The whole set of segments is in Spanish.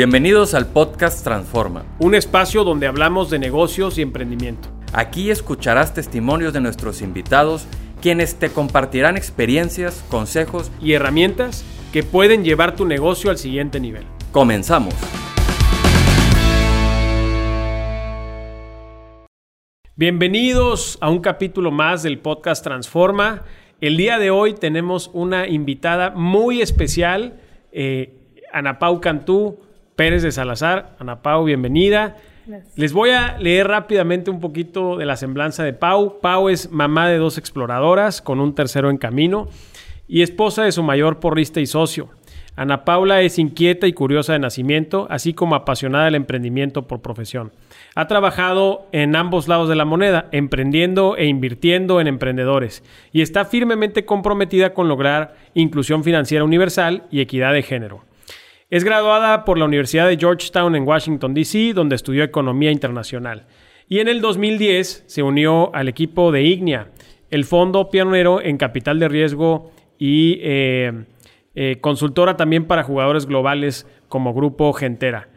Bienvenidos al podcast Transforma. Un espacio donde hablamos de negocios y emprendimiento. Aquí escucharás testimonios de nuestros invitados, quienes te compartirán experiencias, consejos y herramientas que pueden llevar tu negocio al siguiente nivel. Comenzamos. Bienvenidos a un capítulo más del podcast Transforma. El día de hoy tenemos una invitada muy especial, eh, Ana Pau Cantú, Pérez de Salazar. Ana Pau, bienvenida. Les voy a leer rápidamente un poquito de la semblanza de Pau. Pau es mamá de dos exploradoras con un tercero en camino y esposa de su mayor porrista y socio. Ana Paula es inquieta y curiosa de nacimiento, así como apasionada del emprendimiento por profesión. Ha trabajado en ambos lados de la moneda, emprendiendo e invirtiendo en emprendedores, y está firmemente comprometida con lograr inclusión financiera universal y equidad de género. Es graduada por la Universidad de Georgetown en Washington, D.C., donde estudió Economía Internacional. Y en el 2010 se unió al equipo de Ignia, el fondo pionero en capital de riesgo y eh, eh, consultora también para jugadores globales como Grupo Gentera.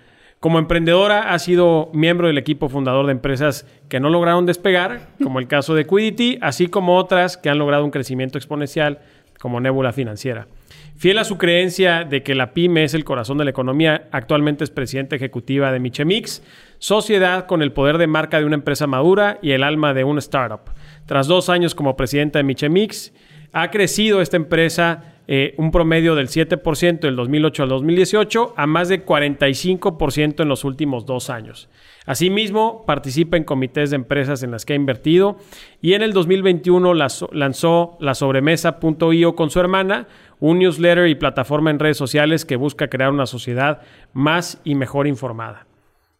Como emprendedora ha sido miembro del equipo fundador de empresas que no lograron despegar, como el caso de Quiddity, así como otras que han logrado un crecimiento exponencial, como Nebula Financiera. Fiel a su creencia de que la pyme es el corazón de la economía, actualmente es presidenta ejecutiva de Michemix, sociedad con el poder de marca de una empresa madura y el alma de una startup. Tras dos años como presidenta de Michemix, ha crecido esta empresa eh, un promedio del 7% del 2008 al 2018 a más de 45% en los últimos dos años. Asimismo, participa en comités de empresas en las que ha invertido y en el 2021 lanzó la sobremesa.io con su hermana, un newsletter y plataforma en redes sociales que busca crear una sociedad más y mejor informada.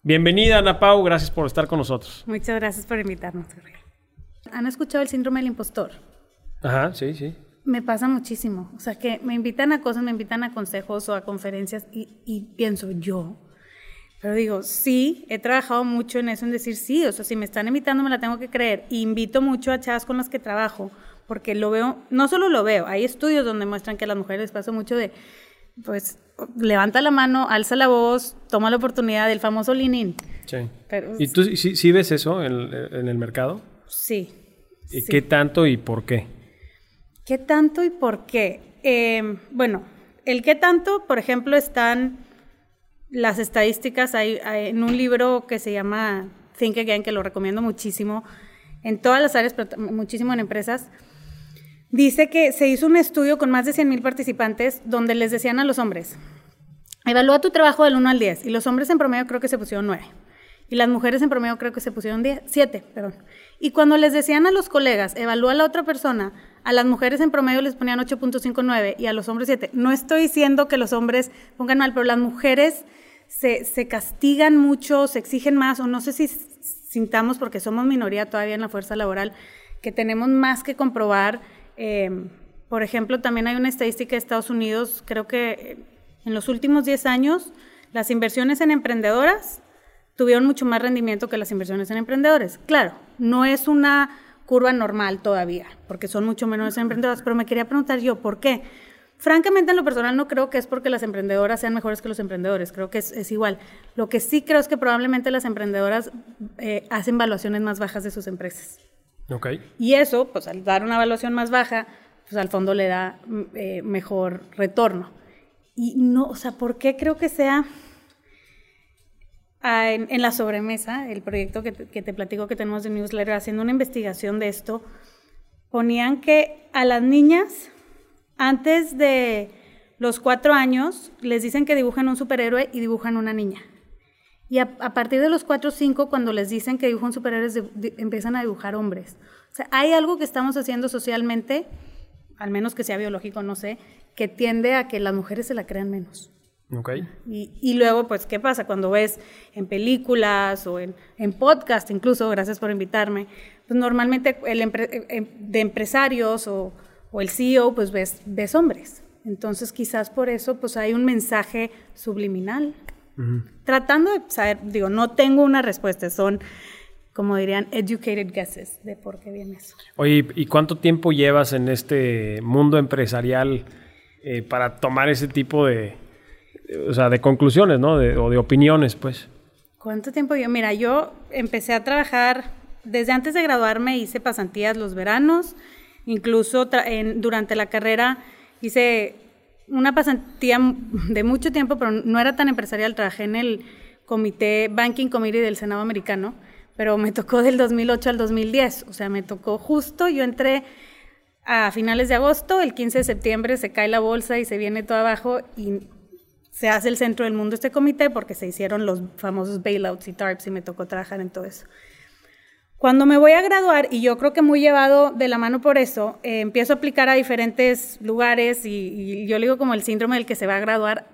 Bienvenida, Ana Pau, gracias por estar con nosotros. Muchas gracias por invitarnos. ¿Han escuchado el síndrome del impostor? Ajá, sí, sí. Me pasa muchísimo. O sea, que me invitan a cosas, me invitan a consejos o a conferencias y, pienso yo. Pero digo, sí, he trabajado mucho en eso, en decir sí. O sea, si me están invitando, me la tengo que creer. invito mucho a chavas con las que trabajo, porque lo veo, no solo lo veo, hay estudios donde muestran que a las mujeres les pasa mucho de, pues, levanta la mano, alza la voz, toma la oportunidad del famoso lean Sí. ¿Y tú sí, ves eso en, el mercado? Sí. ¿Y qué tanto y por qué? ¿Qué tanto y por qué? Em, bueno, el qué tanto, por ejemplo, están las estadísticas en un libro que se llama Think Again, que lo recomiendo muchísimo, en todas las áreas, pero muchísimo en empresas. Dice que se hizo un estudio con más de 100 mil participantes donde les decían a los hombres, evalúa tu trabajo del 1 al 10, y los hombres en promedio creo que se pusieron 9, y las mujeres en promedio creo que se pusieron 10, 7, perdón. Y cuando les decían a los colegas, evalúa a la otra persona, a las mujeres en promedio les ponían 8.59 y a los hombres 7. No estoy diciendo que los hombres pongan mal, pero las mujeres se, se castigan mucho, se exigen más, o no sé si sintamos, porque somos minoría todavía en la fuerza laboral, que tenemos más que comprobar. Eh, por ejemplo, también hay una estadística de Estados Unidos, creo que en los últimos 10 años, las inversiones en emprendedoras tuvieron mucho más rendimiento que las inversiones en emprendedores. Claro, no es una curva normal todavía, porque son mucho menos emprendedoras, pero me quería preguntar yo, ¿por qué? Francamente, en lo personal no creo que es porque las emprendedoras sean mejores que los emprendedores, creo que es, igual. Lo que sí creo es que probablemente las emprendedoras eh, hacen valuaciones más bajas de sus empresas. Okay. Y eso, pues al dar una evaluación más baja, pues al fondo le da mm, eh, mejor retorno. Y no, o sea, ¿por qué creo que sea en, la sobremesa, el proyecto que te, platico que tenemos de newsletter, haciendo una investigación de esto, ponían que a las niñas, antes de los cuatro años, les dicen que dibujan un superhéroe y dibujan una niña. Y a, partir de los cuatro o cinco, cuando les dicen que dibujan superhéroes, empiezan a dibujar hombres. O sea, hay algo que estamos haciendo socialmente, al menos que sea biológico, no sé, que tiende a que las mujeres se la crean menos. Okay. Y, luego, pues, ¿qué pasa? Cuando ves en películas o en, en podcast, incluso, gracias por invitarme, pues normalmente el eh, em, de empresarios o, o, el CEO, pues ves, ves hombres. Entonces, quizás por eso, pues hay un mensaje subliminal. Tratando de saber, digo, no tengo una respuesta, son, como dirían, educated guesses de por qué viene eso. Oye, ¿y cuánto tiempo llevas en este mundo empresarial eh, para tomar ese tipo de, o sea, de conclusiones, ¿no? O de opiniones, pues. ¿Cuánto tiempo yo? Mira, yo empecé a trabajar, desde antes de graduarme hice pasantías los veranos, incluso durante la carrera hice una pasantía de mucho tiempo, pero no era tan empresarial, trabajé en el comité Banking Committee del Senado americano, pero me tocó del 2008 al 2010, o sea, me tocó justo, yo entré a finales de agosto, el 15 de septiembre se cae la bolsa y se viene todo abajo y se hace el centro del mundo este comité porque se hicieron los famosos bailouts y TARPs y me tocó trabajar en todo eso. Cuando me voy a graduar, y yo creo que muy llevado de la mano por eso, eh, empiezo a aplicar a diferentes lugares y, yo le digo como el síndrome del que se va a graduar.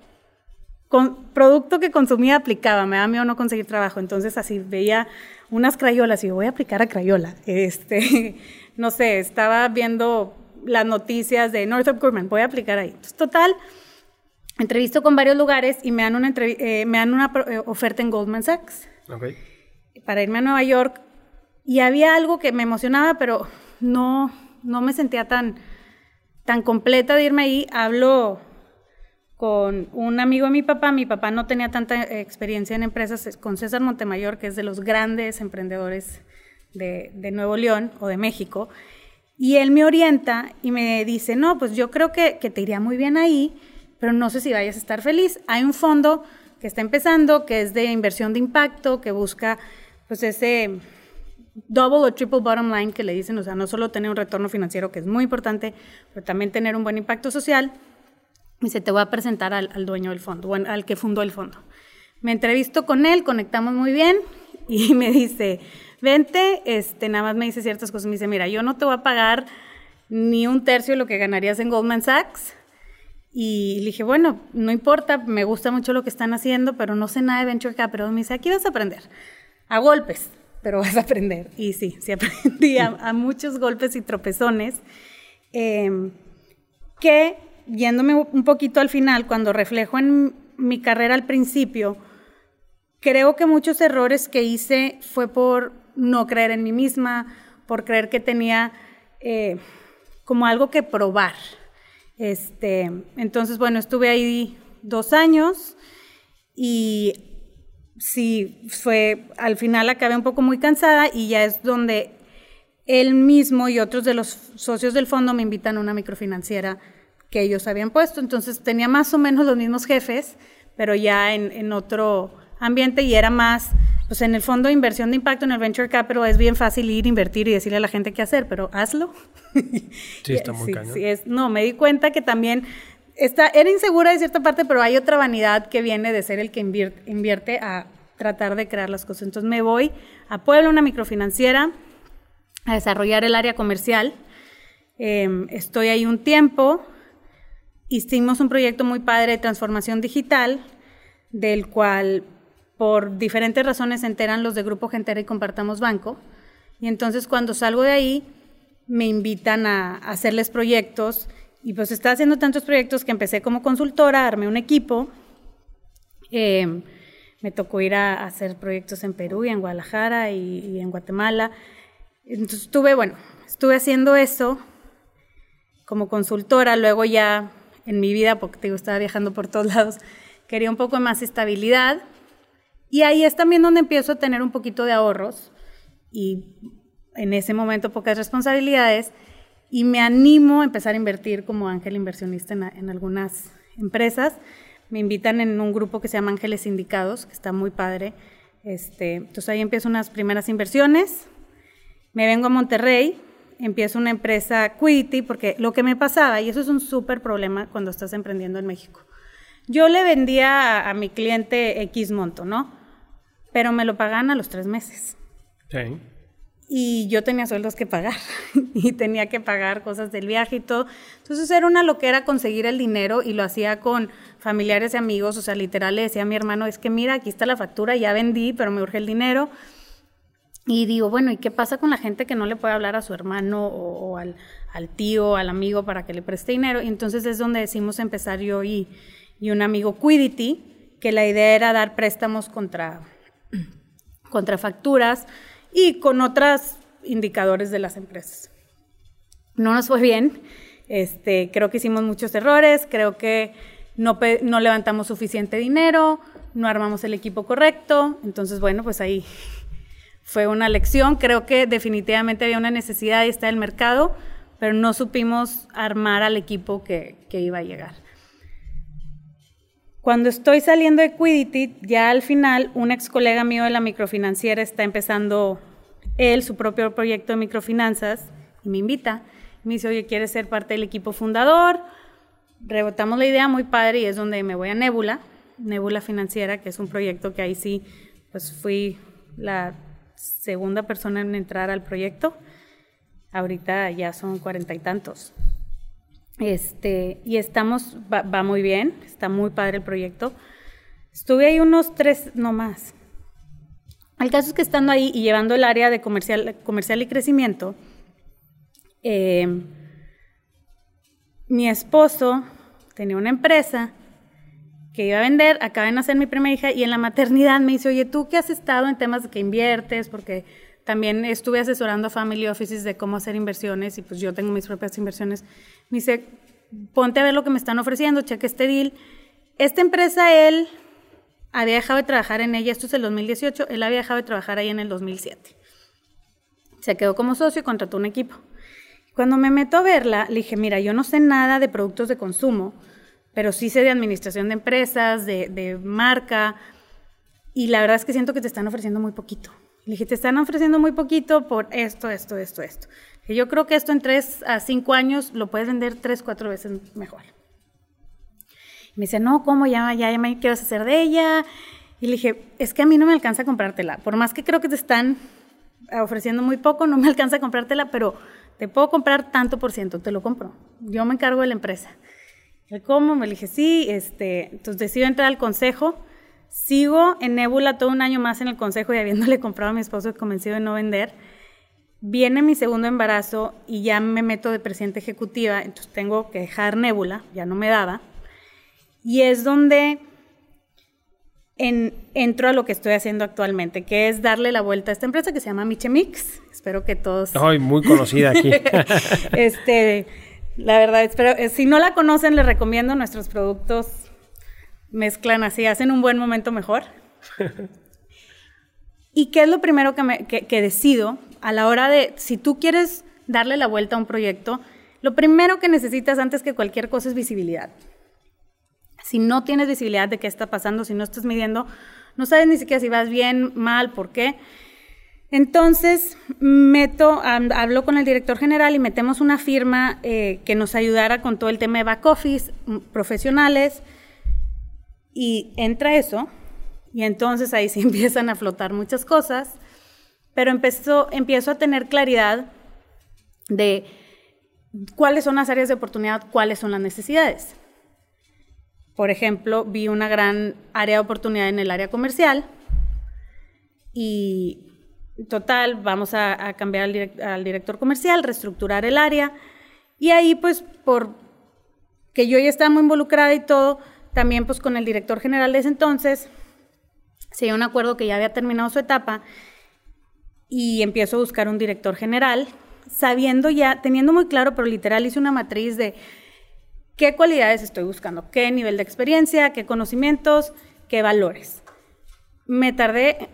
Con producto que consumía aplicaba, me da miedo no conseguir trabajo. Entonces así veía unas crayolas y voy a aplicar a crayola. Este, no sé, estaba viendo las noticias de Northrop Grumman, voy a aplicar ahí. Entonces, total, entrevisto con varios lugares y me dan una, eh, me dan una eh, oferta en Goldman Sachs para irme a Nueva York y había algo que me emocionaba, pero no, no me sentía tan, tan completa de irme ahí. Hablo con un amigo de mi papá. Mi papá no tenía tanta experiencia en empresas, con César Montemayor, que es de los grandes emprendedores de, Nuevo León o de México. Y él me orienta y me dice, no, pues yo creo que, que te iría muy bien ahí, pero no sé si vayas a estar feliz. Hay un fondo que está empezando, que es de inversión de impacto, que busca pues ese double o triple bottom line que le dicen, o sea, no solo tener un retorno financiero que es muy importante, pero también tener un buen impacto social. Y se te voy a presentar al, dueño del fondo, al que fundó el fondo. Me entrevisto con él, conectamos muy bien y me dice, vente, este, nada más me dice ciertas cosas. Me dice, mira, yo no te voy a pagar ni un tercio de lo que ganarías en Goldman Sachs. Y le dije, bueno, no importa, me gusta mucho lo que están haciendo, pero no sé nada de Venture Capital. Me dice, aquí vas a aprender, a golpes pero vas a aprender. Y sí, sí aprendí a, muchos golpes y tropezones, em, que yéndome un poquito al final, cuando reflejo en mi carrera al principio, creo que muchos errores que hice fue por no creer en mí misma, por creer que tenía eh, como algo que probar. Este, entonces, bueno, estuve ahí dos años y sí, fue, al final acabé un poco muy cansada y ya es donde él mismo y otros de los socios del fondo me invitan a una microfinanciera que ellos habían puesto. Entonces tenía más o menos los mismos jefes, pero ya en, otro ambiente y era más, pues en el fondo inversión de impacto, en el venture capital, es bien fácil ir, invertir y decirle a la gente qué hacer, pero hazlo. Sí, está muy sí, es, no, me di cuenta que también era insegura de cierta parte, pero hay otra vanidad que viene de ser el que invierte, a tratar de crear las cosas. Entonces me voy a Puebla, una microfinanciera, a desarrollar el área comercial. Em, estoy ahí un tiempo. Hicimos un proyecto muy padre de transformación digital, del cual por diferentes razones se enteran los de Grupo Gentera y Compartamos Banco. Y entonces cuando salgo de ahí, me invitan a hacerles proyectos y pues estaba haciendo tantos proyectos que empecé como consultora, armé un equipo. Em, me tocó ir a, hacer proyectos en Perú y en Guadalajara y, en Guatemala. Entonces estuve, bueno, estuve haciendo eso como consultora, luego ya en mi vida, porque te estaba viajando por todos lados, quería un poco más estabilidad. Y ahí es también donde empiezo a tener un poquito de ahorros y en ese momento pocas responsabilidades y me animo a empezar a invertir como ángel inversionista en, algunas empresas. Me invitan en un grupo que se llama Ángeles Sindicados, que está muy padre. Este, entonces ahí empiezo unas primeras inversiones. Me vengo a Monterrey, empiezo una empresa Quity, porque lo que me pasaba, y eso es un súper problema cuando estás emprendiendo en México. Yo le vendía a, a, mi cliente X monto, ¿no? Pero me lo pagan a los tres meses. Sí y yo tenía sueldos que pagar y tenía que pagar cosas del viaje y todo. Entonces era una loquera conseguir el dinero y lo hacía con familiares y amigos, o sea, literal le decía a mi hermano, es que mira, aquí está la factura, ya vendí, pero me urge el dinero. Y digo, bueno, ¿y qué pasa con la gente que no le puede hablar a su hermano o, al, al, tío, al amigo para que le preste dinero? Y entonces es donde decimos empezar yo y, y un amigo Quidity, que la idea era dar préstamos contra, contra facturas y con otros indicadores de las empresas. No nos fue bien, este, creo que hicimos muchos errores, creo que no, no levantamos suficiente dinero, no armamos el equipo correcto. Entonces, bueno, pues ahí fue una lección. Creo que definitivamente había una necesidad y está el mercado, pero no supimos armar al equipo que, que iba a llegar. Cuando estoy saliendo de Quiddity, ya al final, un ex colega mío de la microfinanciera está empezando él su propio proyecto de microfinanzas y me invita. Me dice, oye, ¿quieres ser parte del equipo fundador? Rebotamos la idea muy padre y es donde me voy a Nebula, Nebula Financiera, que es un proyecto que ahí sí, pues fui la segunda persona en entrar al proyecto. Ahorita ya son cuarenta y tantos. Este, y estamos, va, muy bien, está muy padre el proyecto. Estuve ahí unos tres, no más. El caso es que estando ahí y llevando el área de comercial, comercial y crecimiento, eh, mi esposo tenía una empresa que iba a vender, acaba de nacer mi primera hija y en la maternidad me dice, oye, ¿tú qué has estado en temas de que inviertes? Porque también estuve asesorando a family offices de cómo hacer inversiones y pues yo tengo mis propias inversiones. Me dice, ponte a ver lo que me están ofreciendo, cheque este deal. Esta empresa, él había dejado de trabajar en ella, esto es el 2018, él había dejado de trabajar ahí en el 2007. Se quedó como socio y contrató un equipo. Cuando me meto a verla, le dije, mira, yo no sé nada de productos de consumo, pero sí sé de administración de empresas, de, de marca, y la verdad es que siento que te están ofreciendo muy poquito. Le dije, te están ofreciendo muy poquito por esto, esto, esto, esto. Y yo creo que esto en tres a cinco años lo puedes vender tres, cuatro veces mejor. Y me dice, no, ¿cómo? Ya, ya, ya me hacer de ella. Y le dije, es que a mí no me alcanza a comprártela. Por más que creo que te están ofreciendo muy poco, no me alcanza a comprártela, pero te puedo comprar tanto por ciento, te lo compro. Yo me encargo de la empresa. ¿Cómo? Me dije, sí, este, entonces decido entrar al consejo Sigo en Nebula todo un año más en el consejo y habiéndole comprado a mi esposo convencido de no vender. Viene mi segundo embarazo y ya me meto de presidente ejecutiva, entonces tengo que dejar Nebula, ya no me daba. Y es donde entro a lo que estoy haciendo actualmente, que es darle la vuelta a esta empresa que se llama Michemix. Espero que todos... Ay, muy conocida aquí. este, la verdad, espero, eh, si no la conocen, les recomiendo nuestros productos mezclan así, hacen un buen momento mejor. ¿Y qué es lo primero que, me, que, decido a la hora de, si tú quieres darle la vuelta a un proyecto, lo primero que necesitas antes que cualquier cosa es visibilidad. Si no tienes visibilidad de qué está pasando, si no estás midiendo, no sabes ni siquiera si vas bien, mal, por qué. Entonces, meto, hablo con el director general y metemos una firma eh, que nos ayudara con todo el tema de back office, profesionales, y entra eso, y entonces ahí sí empiezan a flotar muchas cosas, pero empezó, empiezo a tener claridad de cuáles son las áreas de oportunidad, cuáles son las necesidades. Por ejemplo, vi una gran área de oportunidad en el área comercial y total, vamos a, cambiar al, al, director comercial, reestructurar el área y ahí pues por que yo ya estaba muy involucrada y todo, también pues con el director general de ese entonces, se dio un acuerdo que ya había terminado su etapa y empiezo a buscar un director general, sabiendo ya, teniendo muy claro, pero literal hice una matriz de qué cualidades estoy buscando, qué nivel de experiencia, qué conocimientos, qué valores. Me tardé,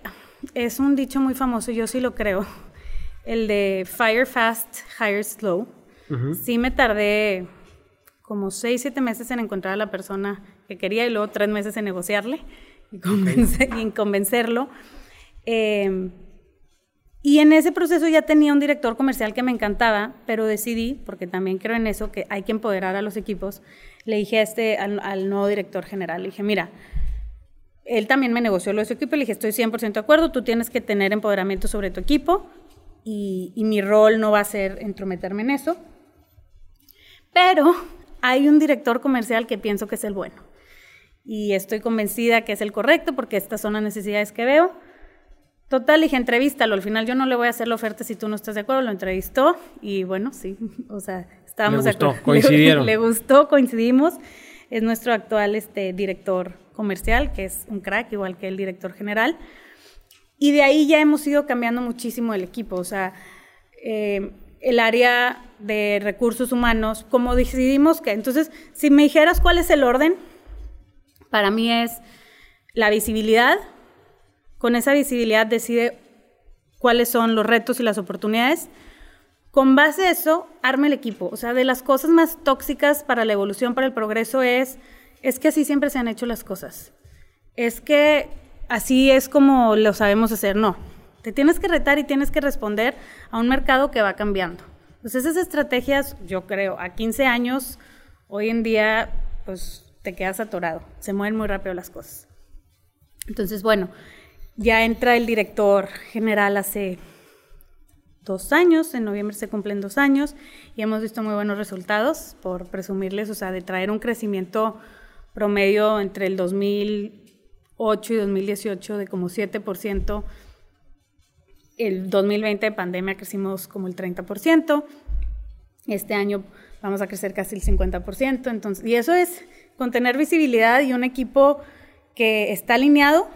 es un dicho muy famoso, yo sí lo creo, el de fire fast, hire slow. Sí me tardé como seis, siete meses en encontrar a la persona que quería y luego tres meses en negociarle y, en convencerlo. Eh, y en ese proceso ya tenía un director comercial que me encantaba, pero decidí, porque también creo en eso, que hay que empoderar a los equipos, le dije a este, al, nuevo director general, le dije, mira, él también me negoció lo de su equipo, le dije, estoy 100% de acuerdo, tú tienes que tener empoderamiento sobre tu equipo y, y mi rol no va a ser entrometerme en eso, pero hay un director comercial que pienso que es el bueno y estoy convencida que es el correcto porque estas son las necesidades que veo. Total, dije, entrevístalo. Al final yo no le voy a hacer la oferta si tú no estás de acuerdo. Lo entrevistó y bueno, sí, o sea, estábamos de acuerdo. Coincidieron. Le, gustó, coincidimos. Es nuestro actual este, director comercial, que es un crack, igual que el director general. Y de ahí ya hemos ido cambiando muchísimo el equipo. O sea, eh, el área de recursos humanos, como decidimos que. Entonces, si me dijeras cuál es el orden, para mí es la visibilidad. Con esa visibilidad decide cuáles son los retos y las oportunidades. Con base a eso, arma el equipo. O sea, de las cosas más tóxicas para la evolución, para el progreso, es, es que así siempre se han hecho las cosas. Es que así es como lo sabemos hacer. No. Te tienes que retar y tienes que responder a un mercado que va cambiando. Entonces, esas estrategias, yo creo, a 15 años, hoy en día, pues te quedas atorado. Se mueven muy rápido las cosas. Entonces, bueno, ya entra el director general hace dos años, en noviembre se cumplen dos años y hemos visto muy buenos resultados, por presumirles, o sea, de traer un crecimiento promedio entre el 2008 y 2018 de como 7%. El 2020 de pandemia crecimos como el 30%. Este año vamos a crecer casi el 50%. Entonces, y eso es con tener visibilidad y un equipo que está alineado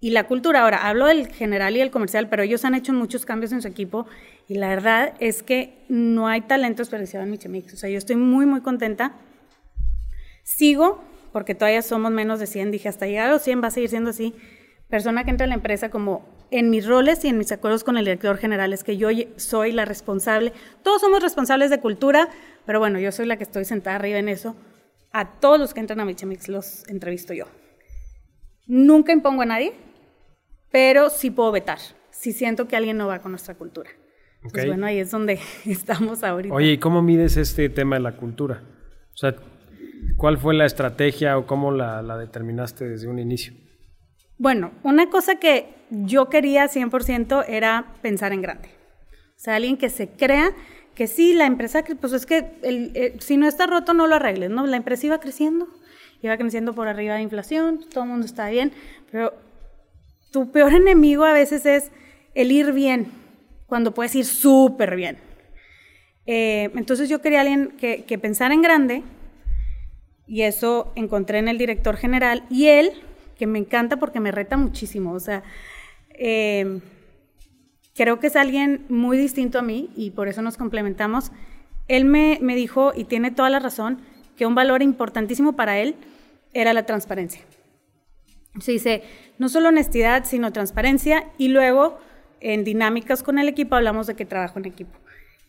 y la cultura. Ahora, hablo del general y el comercial, pero ellos han hecho muchos cambios en su equipo y la verdad es que no hay talento desperdiciado en Michemix. O sea, yo estoy muy, muy contenta. Sigo, porque todavía somos menos de 100, dije, hasta llegar a los 100 va a seguir siendo así. Persona que entra en la empresa como en mis roles y en mis acuerdos con el director general es que yo soy la responsable. Todos somos responsables de cultura, pero bueno, yo soy la que estoy sentada arriba en eso. A todos los que entran a Michemix los entrevisto yo. Nunca impongo a nadie, pero sí puedo vetar si siento que alguien no va con nuestra cultura. Pues bueno, ahí es donde estamos ahorita. Oye, ¿y cómo mides este tema de la cultura? O sea, ¿cuál fue la estrategia o cómo la, la determinaste desde un inicio? Bueno, una cosa que yo quería 100% era pensar en grande. O sea, alguien que se crea que sí, la empresa, pues es que el, eh, si no está roto no lo arregles, ¿no? La empresa iba creciendo, iba creciendo por arriba de inflación, todo el mundo está bien, pero tu peor enemigo a veces es el ir bien, cuando puedes ir súper bien. Eh, entonces yo quería alguien que, que pensara en grande y eso encontré en el director general y él, que me encanta porque me reta muchísimo, o sea, eh, creo que es alguien muy distinto a mí y por eso nos complementamos. Él me, me dijo, y tiene toda la razón, que un valor importantísimo para él era la transparencia. Se dice, no solo honestidad, sino transparencia y luego en dinámicas con el equipo hablamos de que trabajo en equipo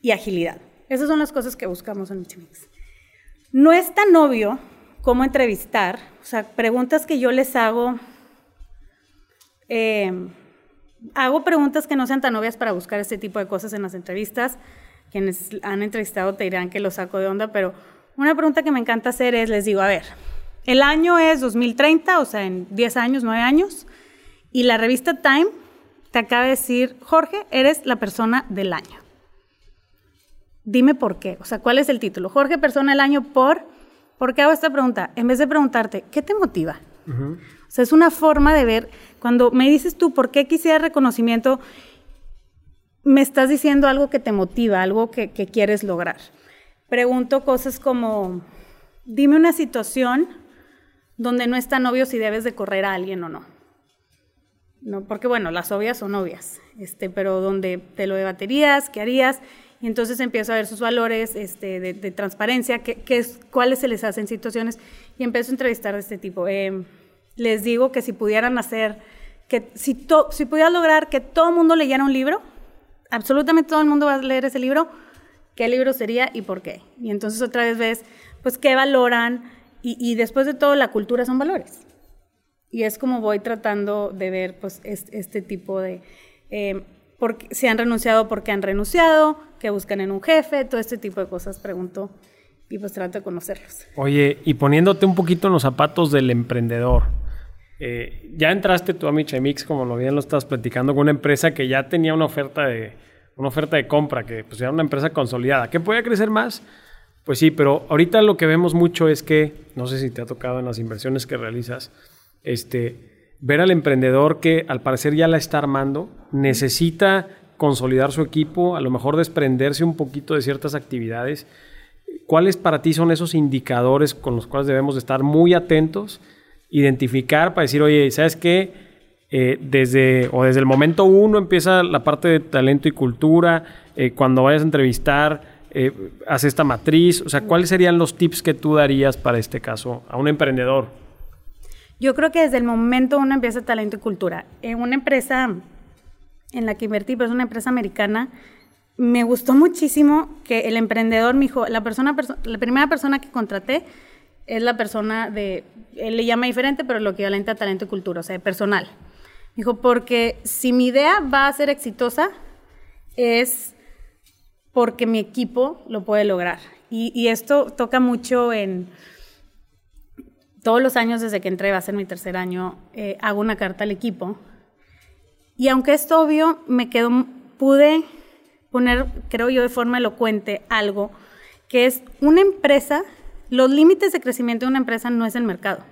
y agilidad. Esas son las cosas que buscamos en Michimix. No es tan obvio cómo entrevistar, o sea, preguntas que yo les hago, eh, hago preguntas que no sean tan obvias para buscar este tipo de cosas en las entrevistas. Quienes han entrevistado te dirán que lo saco de onda, pero una pregunta que me encanta hacer es, les digo, a ver, el año es 2030, o sea, en 10 años, 9 años, y la revista Time te acaba de decir, Jorge, eres la persona del año. Dime por qué, o sea, ¿cuál es el título? Jorge, persona del año por... ¿Por qué hago esta pregunta? En vez de preguntarte, ¿qué te motiva? O sea, es una forma de ver, cuando me dices tú, ¿por qué quisiera reconocimiento? Me estás diciendo algo que te motiva, algo que, que quieres lograr. Pregunto cosas como, dime una situación donde no es tan obvio si debes de correr a alguien o no. No, porque bueno, las obvias son obvias, este, pero donde te lo debaterías, qué harías, y entonces empiezo a ver sus valores este, de, transparencia, qué, es, cuáles se les hacen situaciones, y empiezo a entrevistar de este tipo. Eh, les digo que si pudieran hacer, que si, si pudieran lograr que todo el mundo leyera un libro, absolutamente todo el mundo va a leer ese libro, ¿qué libro sería y por qué? Y entonces otra vez ves, pues, qué valoran, y, después de todo, la cultura son valores. Y es como voy tratando de ver pues, este, tipo de... Eh, porque, si han renunciado, por qué han renunciado, qué buscan en un jefe, todo este tipo de cosas pregunto y pues trato de conocerlos. Oye, y poniéndote un poquito en los zapatos del emprendedor, eh, ya entraste tú a Michemix, como lo bien lo estás platicando, con una empresa que ya tenía una oferta de, una oferta de compra, que pues era una empresa consolidada, que podía crecer más, pues sí, pero ahorita lo que vemos mucho es que, no sé si te ha tocado en las inversiones que realizas, este, ver al emprendedor que al parecer ya la está armando, necesita consolidar su equipo, a lo mejor desprenderse un poquito de ciertas actividades. ¿Cuáles para ti son esos indicadores con los cuales debemos estar muy atentos, identificar para decir, oye, ¿sabes qué? Eh, desde, o desde el momento uno empieza la parte de talento y cultura, eh, cuando vayas a entrevistar, eh, hace esta matriz? O sea, ¿cuáles serían los tips que tú darías para este caso a un emprendedor? Yo creo que desde el momento uno empieza talento y cultura. En una empresa en la que invertí, pero es una empresa americana, me gustó muchísimo que el emprendedor, mi hijo, la, persona, la primera persona que contraté es la persona de, él le llama diferente, pero lo equivalente a talento y cultura, o sea, personal. Dijo, porque si mi idea va a ser exitosa, es porque mi equipo lo puede lograr. Y, esto toca mucho en todos los años desde que entré, va a ser mi tercer año, eh, hago una carta al equipo. Y aunque es obvio, me quedó, pude poner, creo yo, de forma elocuente algo, que es una empresa, los límites de crecimiento de una empresa no es el mercado,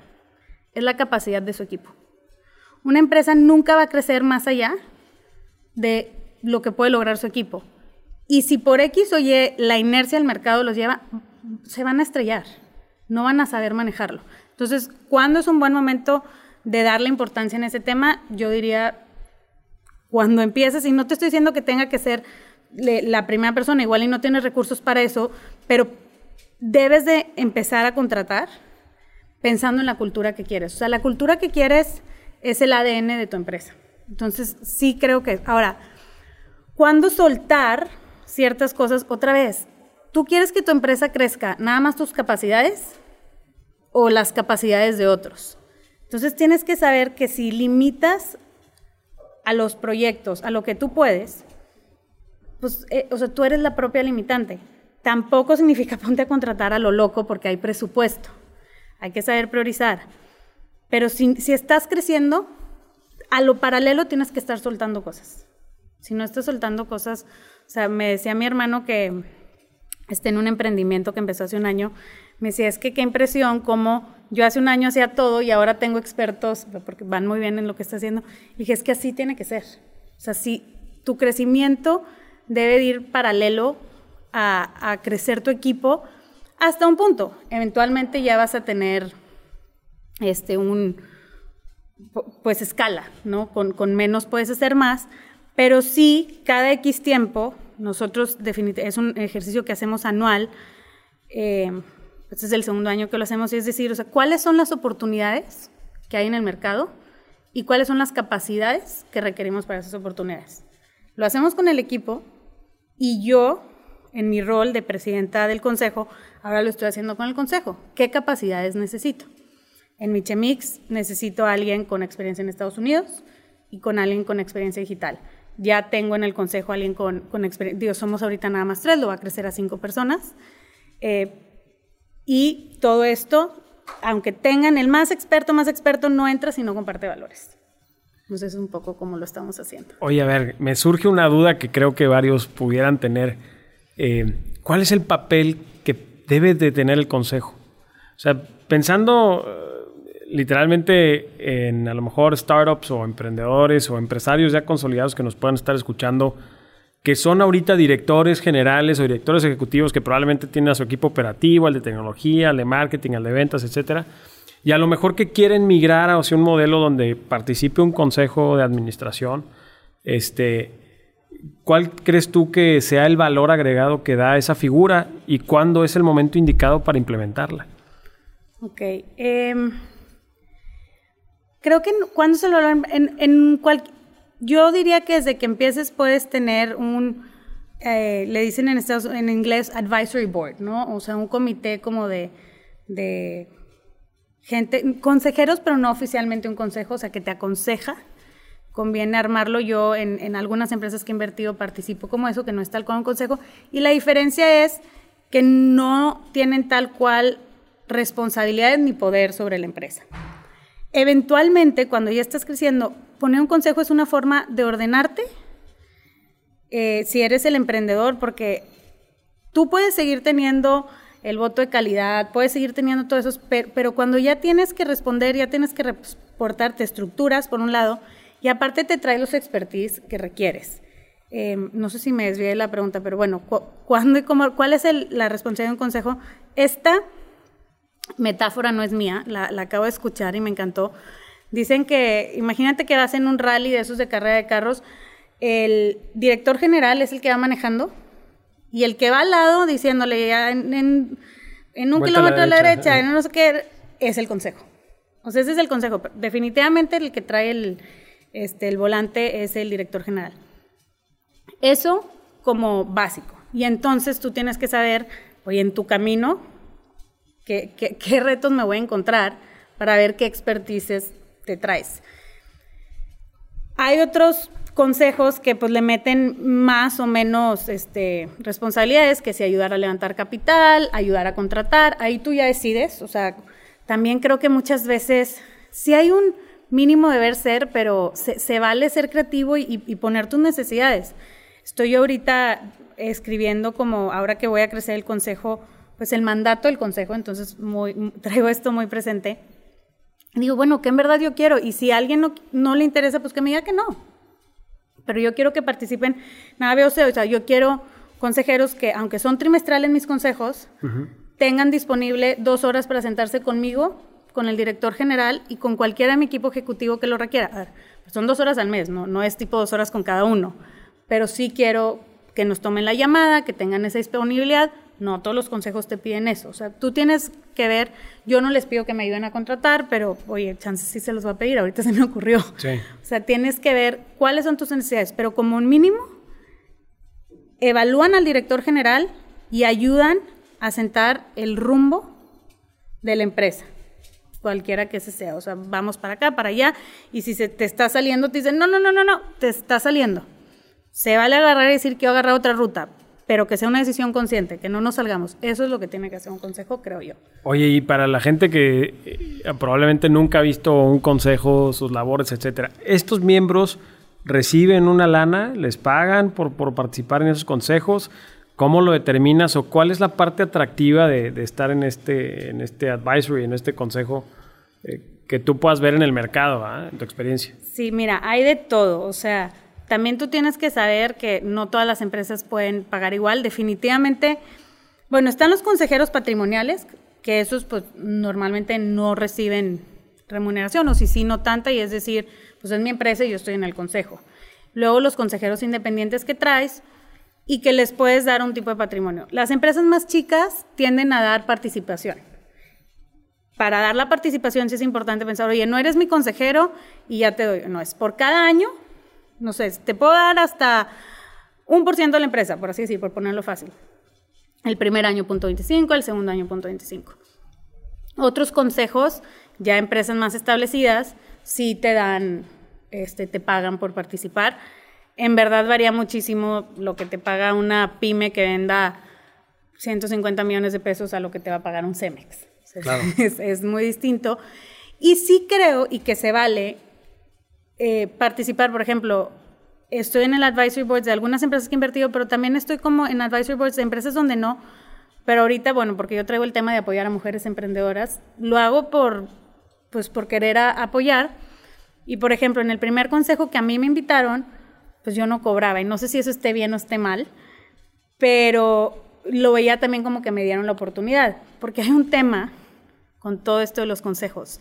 es la capacidad de su equipo. Una empresa nunca va a crecer más allá de lo que puede lograr su equipo. Y si por X o Y la inercia del mercado los lleva, se van a estrellar, no van a saber manejarlo. Entonces, ¿cuándo es un buen momento de darle importancia en ese tema? Yo diría, cuando empieces, y no te estoy diciendo que tenga que ser la primera persona, igual y no tienes recursos para eso, pero debes de empezar a contratar pensando en la cultura que quieres. O sea, la cultura que quieres es el ADN de tu empresa. Entonces, sí creo que... Ahora, ¿cuándo soltar ciertas cosas otra vez? ¿Tú quieres que tu empresa crezca nada más tus capacidades o las capacidades de otros? Entonces tienes que saber que si limitas a los proyectos, a lo que tú puedes, pues, eh, o sea, tú eres la propia limitante. Tampoco significa ponte a contratar a lo loco porque hay presupuesto. Hay que saber priorizar. Pero si, estás creciendo, a lo paralelo tienes que estar soltando cosas. Si no estás soltando cosas, o sea, me decía mi hermano que está en un emprendimiento que empezó hace un año, me decía, es que qué impresión como yo hace un año hacía todo y ahora tengo expertos, porque van muy bien en lo que está haciendo. Y dije, es que así tiene que ser. O sea, si tu crecimiento debe ir paralelo a, crecer tu equipo hasta un punto. Eventualmente ya vas a tener este, un, pues escala, ¿no? Con, con, menos puedes hacer más, pero sí, cada X tiempo, nosotros es un ejercicio que hacemos anual, este es el segundo año que lo hacemos, es decir, o sea, ¿cuáles son las oportunidades que hay en el mercado y cuáles son las capacidades que requerimos para esas oportunidades? Lo hacemos con el equipo y yo, en mi rol de presidenta del consejo, ahora lo estoy haciendo con el consejo. ¿Qué capacidades necesito? En mi Chemix necesito a alguien con experiencia en Estados Unidos y con alguien con experiencia digital. Ya tengo en el consejo a alguien con, con experiencia, digo, somos ahorita nada más tres, lo va a crecer a cinco personas. Eh, y todo esto, aunque tengan el más experto, más experto, no entra si no comparte valores. Pues es un poco como lo estamos haciendo. Oye, a ver, me surge una duda que creo que varios pudieran tener. Eh, ¿Cuál es el papel que debe de tener el consejo? O sea, pensando eh, literalmente en a lo mejor startups o emprendedores o empresarios ya consolidados que nos puedan estar escuchando, que son ahorita directores generales o directores ejecutivos que probablemente tienen a su equipo operativo, al de tecnología, al de marketing, al de ventas, etcétera y a lo mejor que quieren migrar hacia un modelo donde participe un consejo de administración, este, ¿cuál crees tú que sea el valor agregado que da esa figura y cuándo es el momento indicado para implementarla? Ok. Em, creo que cuando se lo en, yo diría que desde que empieces puedes tener un, eh, le dicen en Estados en inglés advisory board, ¿no? O sea, un comité como de gente, consejeros, pero no oficialmente un consejo, o sea, que te aconseja. Conviene armarlo. Yo en, algunas empresas que he invertido participo como eso, que no es tal cual un consejo. Y la diferencia es que no tienen tal cual responsabilidades ni poder sobre la empresa. Eventualmente, cuando ya estás creciendo, poner un consejo es una forma de ordenarte eh, si eres el emprendedor, porque tú puedes seguir teniendo el voto de calidad, puedes seguir teniendo todo eso, pero, cuando ya tienes que responder, ya tienes que reportarte estructuras, por un lado, y aparte te trae los expertise que requieres. Em, no sé si me desvié de la pregunta, pero bueno, ¿cuándo y cómo, ¿cuál es la responsabilidad de un consejo? Esta metáfora no es mía, la, la acabo de escuchar y me encantó. Dicen que, imagínate que vas en un rally de esos de carrera de carros, el director general es el que va manejando, y el que va al lado diciéndole en, un kilómetro a la derecha, en no sé qué, es el consejo. O sea, ese es el consejo. Definitivamente el que trae el, este, el volante es el director general. Eso como básico. Y entonces tú tienes que saber, oye, en tu camino, qué, retos me voy a encontrar para ver qué expertices te traes. Hay otros consejos que pues le meten más o menos este, responsabilidades, que si ayudar a levantar capital, ayudar a contratar, ahí tú ya decides, o sea, también creo que muchas veces si hay un mínimo deber ser, pero se, vale ser creativo y, poner tus necesidades. Estoy ahorita escribiendo como ahora que voy a crecer el consejo, pues el mandato del consejo, entonces muy, traigo esto muy presente. Digo, bueno, ¿qué en verdad yo quiero? Y si a alguien no, no le interesa, pues que me diga que no pero yo quiero que participen, nada veo, o sea, yo quiero consejeros que, aunque son trimestrales mis consejos, tengan disponible dos horas para sentarse conmigo, con el director general y con cualquiera de mi equipo ejecutivo que lo requiera. A ver, pues son dos horas al mes, ¿no? no es tipo dos horas con cada uno, pero sí quiero que nos tomen la llamada, que tengan esa disponibilidad, no, todos los consejos te piden eso. O sea, tú tienes que ver, yo no les pido que me ayuden a contratar, pero oye, chances sí se los va a pedir, ahorita se me ocurrió. Sí. O sea, tienes que ver cuáles son tus necesidades, pero como un mínimo, evalúan al director general y ayudan a sentar el rumbo de la empresa, cualquiera que ese sea. O sea, vamos para acá, para allá, y si se te está saliendo, te dicen, no, no, no, no, no, te está saliendo. Se vale agarrar y decir que yo agarrar otra ruta, pero que sea una decisión consciente, que no nos salgamos. Eso es lo que tiene que hacer un consejo, creo yo. Oye, y para la gente que eh, probablemente nunca ha visto un consejo, sus labores, etcétera, ¿estos miembros reciben una lana? ¿Les pagan por, por participar en esos consejos? ¿Cómo lo determinas o cuál es la parte atractiva de, estar en este, en este advisory, en este consejo eh, que tú puedas ver en el mercado, en tu experiencia? Sí, mira, hay de todo. O sea, también tú tienes que saber que no todas las empresas pueden pagar igual. Definitivamente, bueno, están los consejeros patrimoniales, que esos pues normalmente no reciben remuneración, o si sí, no tanta, y es decir, pues es mi empresa y yo estoy en el consejo. Luego los consejeros independientes que traes y que les puedes dar un tipo de patrimonio. Las empresas más chicas tienden a dar participación. Para dar la participación sí es importante pensar, oye, no eres mi consejero y ya te doy, no, es por cada año no sé, te puedo dar hasta un por ciento de la empresa, por así decir, por ponerlo fácil. El primer año punto 25, el segundo año punto 25. Otros consejos, ya empresas más establecidas, sí te dan, este, te pagan por participar. En verdad varía muchísimo lo que te paga una pyme que venda 150 millones de pesos a lo que te va a pagar un Cemex. Es, es muy distinto. Y sí creo, y que se vale, eh, participar, por ejemplo, estoy en el advisory board de algunas empresas que he invertido, pero también estoy como en advisory boards de empresas donde no. Pero ahorita, bueno, porque yo traigo el tema de apoyar a mujeres emprendedoras, lo hago por, pues, por querer apoyar. Y, por ejemplo, en el primer consejo que a mí me invitaron, pues yo no cobraba. Y no sé si eso esté bien o esté mal, pero lo veía también como que me dieron la oportunidad. Porque hay un tema con todo esto de los consejos.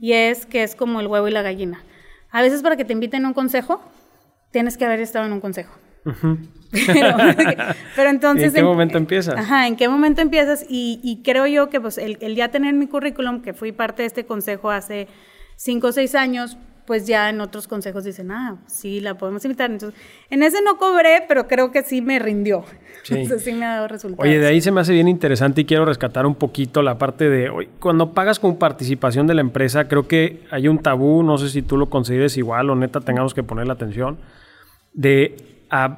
Y es que es como el huevo y la gallina. A veces para que te inviten a un consejo, tienes que haber estado en un consejo. pero, entonces... ¿En qué momento empiezas? Ajá, ¿en qué momento empiezas? Y, creo yo que pues, el, ya tener mi currículum, que fui parte de este consejo hace cinco o seis años, pues ya en otros consejos dicen, ah, sí, la podemos invitar. Entonces, en ese no cobré, pero creo que sí me rindió. Sí. sí me ha dado resultados. Oye, de ahí se me hace bien interesante y quiero rescatar un poquito la parte de, hoy cuando pagas con participación de la empresa, creo que hay un tabú, no sé si tú lo consideres igual o neta tengamos que poner la atención, de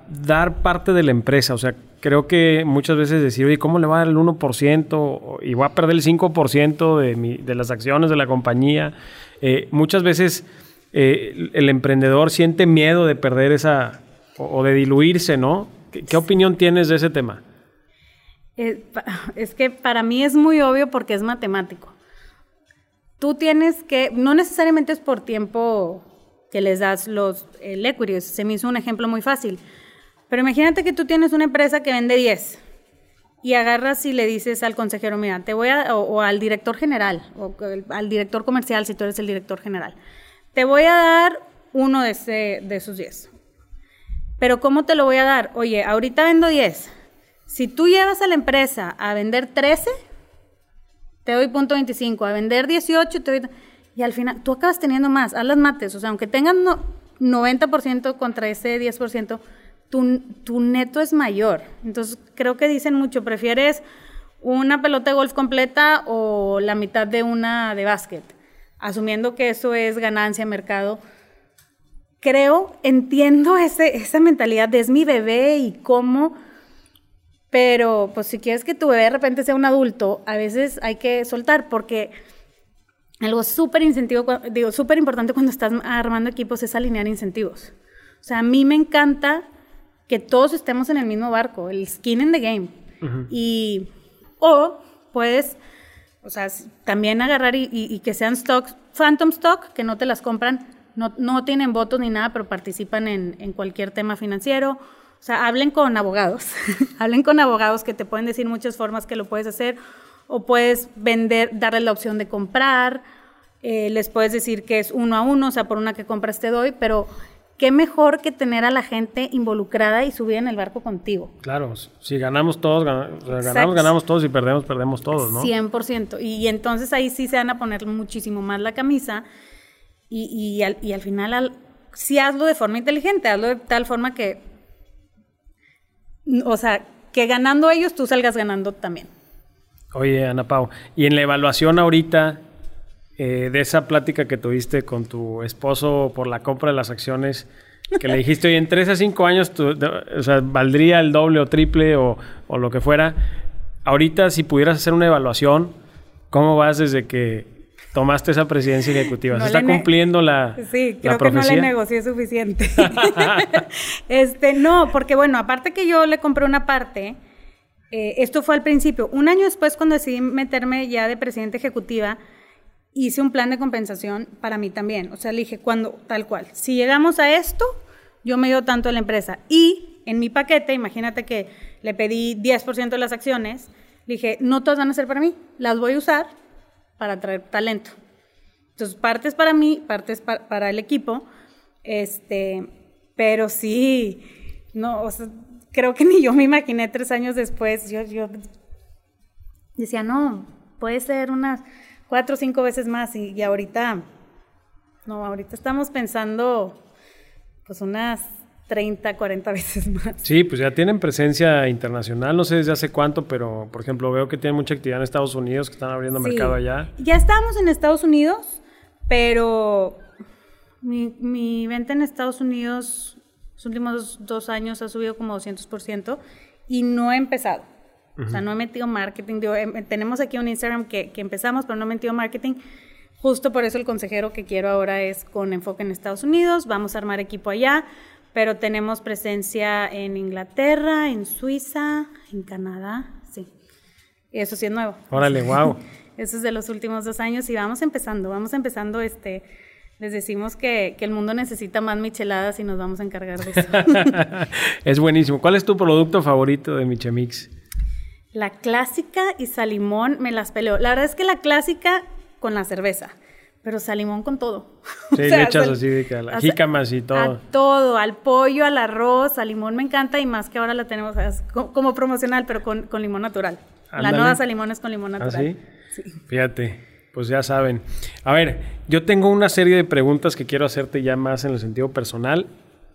dar parte de la empresa. O sea, creo que muchas veces decir, oye, ¿cómo le va a dar el 1% y voy a perder el 5% de, mi, de las acciones de la compañía? Eh, muchas veces eh, el emprendedor siente miedo de perder esa o, de diluirse, ¿no? ¿Qué, opinión tienes de ese tema? Eh, es que para mí es muy obvio porque es matemático. Tú tienes que, no necesariamente es por tiempo que les das los, el equity, se me hizo un ejemplo muy fácil. Pero imagínate que tú tienes una empresa que vende 10 y agarras y le dices al consejero, mira, te voy a, o al director general, o al director comercial si tú eres el director general te voy a dar uno de, ese, de esos 10. Pero ¿cómo te lo voy a dar? Oye, ahorita vendo 10. Si tú llevas a la empresa a vender 13, te doy punto 25. A vender 18, te doy... y al final tú acabas teniendo más, haz las mates, o sea, aunque tengan no, 90% contra ese 10%, tu, tu neto es mayor. Entonces, creo que dicen mucho, prefieres una pelota de golf completa o la mitad de una de básquet, asumiendo que eso es ganancia mercado. Creo, entiendo ese, esa mentalidad de es mi bebé y cómo, pero pues si quieres que tu bebé de repente sea un adulto, a veces hay que soltar porque algo súper incentivo, digo, súper importante cuando estás armando equipos es alinear incentivos. O sea, a mí me encanta que todos estemos en el mismo barco, el skin in the game. Y, o puedes, o sea, también agarrar y, que sean stocks, phantom stock, que no te las compran, no, no tienen votos ni nada, pero participan en, cualquier tema financiero. O sea, hablen con abogados, hablen con abogados que te pueden decir muchas formas que lo puedes hacer o puedes vender, darle la opción de comprar, eh, les puedes decir que es uno a uno, o sea, por una que compras te doy, pero qué mejor que tener a la gente involucrada y subir en el barco contigo. Claro, si ganamos todos, ganamos, ganamos, todos y perdemos, perdemos todos, ¿no? 100%. Y, entonces ahí sí se van a poner muchísimo más la camisa y, y, al, y al, final, sí hazlo de forma inteligente, hazlo de tal forma que, o sea, que ganando ellos tú salgas ganando también. Oye, Ana Pau, y en la evaluación ahorita eh, de esa plática que tuviste con tu esposo por la compra de las acciones, que le dijiste, oye, en tres a cinco años, o sea, valdría el doble o triple o, lo que fuera. Ahorita, si pudieras hacer una evaluación, ¿cómo vas desde que tomaste esa presidencia ejecutiva? ¿Se está cumpliendo la Sí, creo que no le negocié suficiente. este, no, porque bueno, aparte que yo le compré una parte eh, esto fue al principio. Un año después, cuando decidí meterme ya de presidente ejecutiva, hice un plan de compensación para mí también. O sea, le dije, cuando, tal cual, si llegamos a esto, yo me dio tanto a la empresa. Y en mi paquete, imagínate que le pedí 10% de las acciones, le dije, no todas van a ser para mí, las voy a usar para traer talento. Entonces, partes para mí, partes para, para el equipo, este, pero sí, no, creo que ni yo me imaginé tres años después. Yo, yo decía, no, puede ser unas cuatro o cinco veces más. Y, ahorita, no, ahorita estamos pensando, pues unas 30, 40 veces más. Sí, pues ya tienen presencia internacional, no sé desde hace cuánto, pero por ejemplo veo que tienen mucha actividad en Estados Unidos, que están abriendo mercado allá. Ya estamos en Estados Unidos, pero mi, mi venta en Estados Unidos los últimos dos, años ha subido como 200% y no he empezado. O sea, no he metido marketing. Em, tenemos aquí un Instagram que, que, empezamos, pero no he metido marketing. Justo por eso el consejero que quiero ahora es con enfoque en Estados Unidos. Vamos a armar equipo allá, pero tenemos presencia en Inglaterra, en Suiza, en Canadá. Sí. Eso sí es nuevo. Órale, wow. Eso es de los últimos dos años y vamos empezando. Vamos empezando este les decimos que, el mundo necesita más micheladas y nos vamos a encargar de eso. es buenísimo. ¿Cuál es tu producto favorito de Michemix? La clásica y salimón me las peleo. La verdad es que la clásica con la cerveza, pero salimón con todo. Sí, le echas así de la jícamas y todo. A todo, al pollo, al arroz, al limón me encanta y más que ahora la tenemos como, promocional, pero con, limón natural. La nueva salimón es con limón ¿Ah, natural. sí? Fíjate. Pues ya saben. A ver, yo tengo una serie de preguntas que quiero hacerte ya más en el sentido personal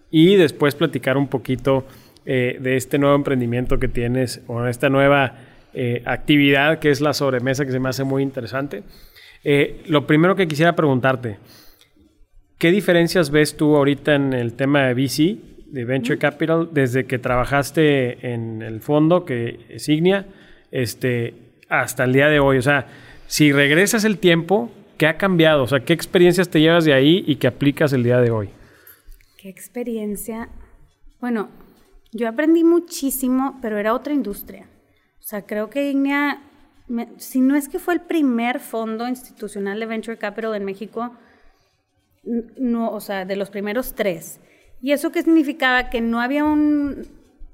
y después platicar un poquito eh, de este nuevo emprendimiento que tienes o esta nueva eh, actividad que es la sobremesa que se me hace muy interesante. Eh, lo primero que quisiera preguntarte, ¿qué diferencias ves tú ahorita en el tema de VC, de Venture Capital, desde que trabajaste en el fondo que es Ignia, este, hasta el día de hoy? O sea, si regresas el tiempo, ¿qué ha cambiado? O sea, ¿qué experiencias te llevas de ahí y qué aplicas el día de hoy? ¿Qué experiencia? Bueno, yo aprendí muchísimo, pero era otra industria. O sea, creo que Ignea, si no es que fue el primer fondo institucional de Venture Capital en México, no, o sea, de los primeros tres. ¿Y eso qué significaba? Que no había un,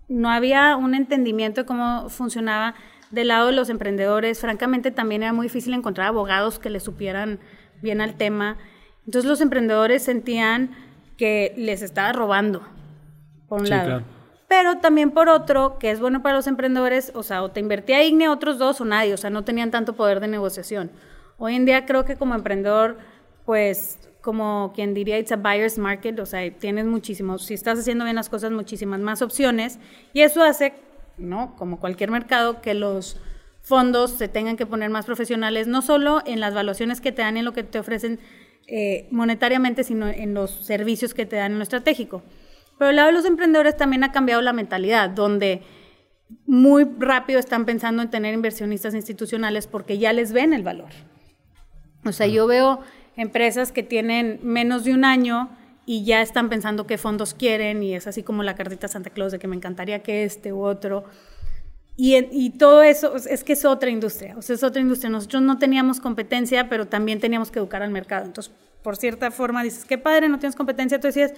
no había un entendimiento de cómo funcionaba del lado de los emprendedores, francamente también era muy difícil encontrar abogados que le supieran bien al tema. Entonces los emprendedores sentían que les estaba robando, por un lado. Pero también por otro, que es bueno para los emprendedores, o sea, o te invertía Igne otros dos o nadie, o sea, no tenían tanto poder de negociación. Hoy en día creo que como emprendedor pues como quien diría, it's a buyer's market, o sea, tienes muchísimos, si estás haciendo bien las cosas, muchísimas más opciones, y eso hace, ¿no? Como cualquier mercado, que los fondos se tengan que poner más profesionales, no solo en las valuaciones que te dan y en lo que te ofrecen eh, monetariamente, sino en los servicios que te dan en lo estratégico. Pero el lado de los emprendedores también ha cambiado la mentalidad, donde muy rápido están pensando en tener inversionistas institucionales porque ya les ven el valor. O sea, yo veo empresas que tienen menos de un año y ya están pensando qué fondos quieren y es así como la cartita Santa Claus de que me encantaría que este u otro. Y, y, todo eso es que es otra industria, o sea, es otra industria. Nosotros no teníamos competencia, pero también teníamos que educar al mercado. Entonces, por cierta forma, dices, qué padre, no tienes competencia. Tú decías,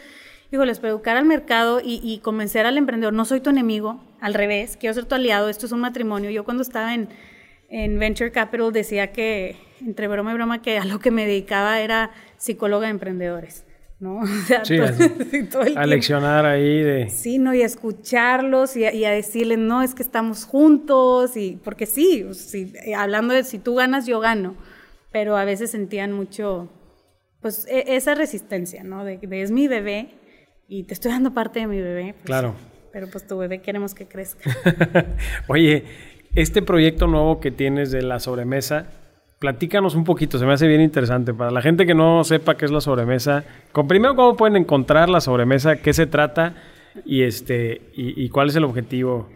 híjoles, pero educar al mercado y, y, convencer al emprendedor, no soy tu enemigo, al revés, quiero ser tu aliado, esto es un matrimonio. Yo cuando estaba en, en Venture Capital decía que, entre broma y broma, que a lo que me dedicaba era psicóloga de emprendedores. ¿no? O sea, sí, todo, a leccionar ahí de... Sí, ¿no? Y a escucharlos y a, decirles, no, es que estamos juntos, y porque sí, hablando de si tú ganas, yo gano, pero a veces sentían mucho, pues, e, esa resistencia, ¿no? De, de, es mi bebé y te estoy dando parte de mi bebé. Pues, claro. Pero pues tu bebé queremos que crezca. Oye, este proyecto nuevo que tienes de la sobremesa, platícanos un poquito, se me hace bien interesante. Para la gente que no sepa qué es la sobremesa, con primero cómo pueden encontrar la sobremesa, qué se trata y, este, y, cuál es el objetivo.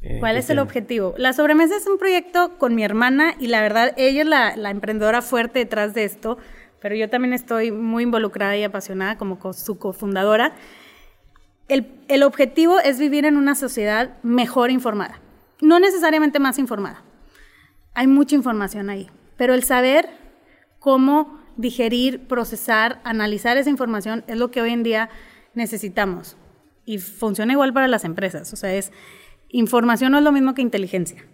Eh, ¿Cuál es el objetivo? La sobremesa es un proyecto con mi hermana y la verdad, ella es la, emprendedora fuerte detrás de esto, pero yo también estoy muy involucrada y apasionada como su cofundadora. El, el objetivo es vivir en una sociedad mejor informada, no necesariamente más informada. Hay mucha información ahí pero el saber cómo digerir, procesar, analizar esa información es lo que hoy en día necesitamos. Y funciona igual para las empresas. O sea, es información no es lo mismo que inteligencia.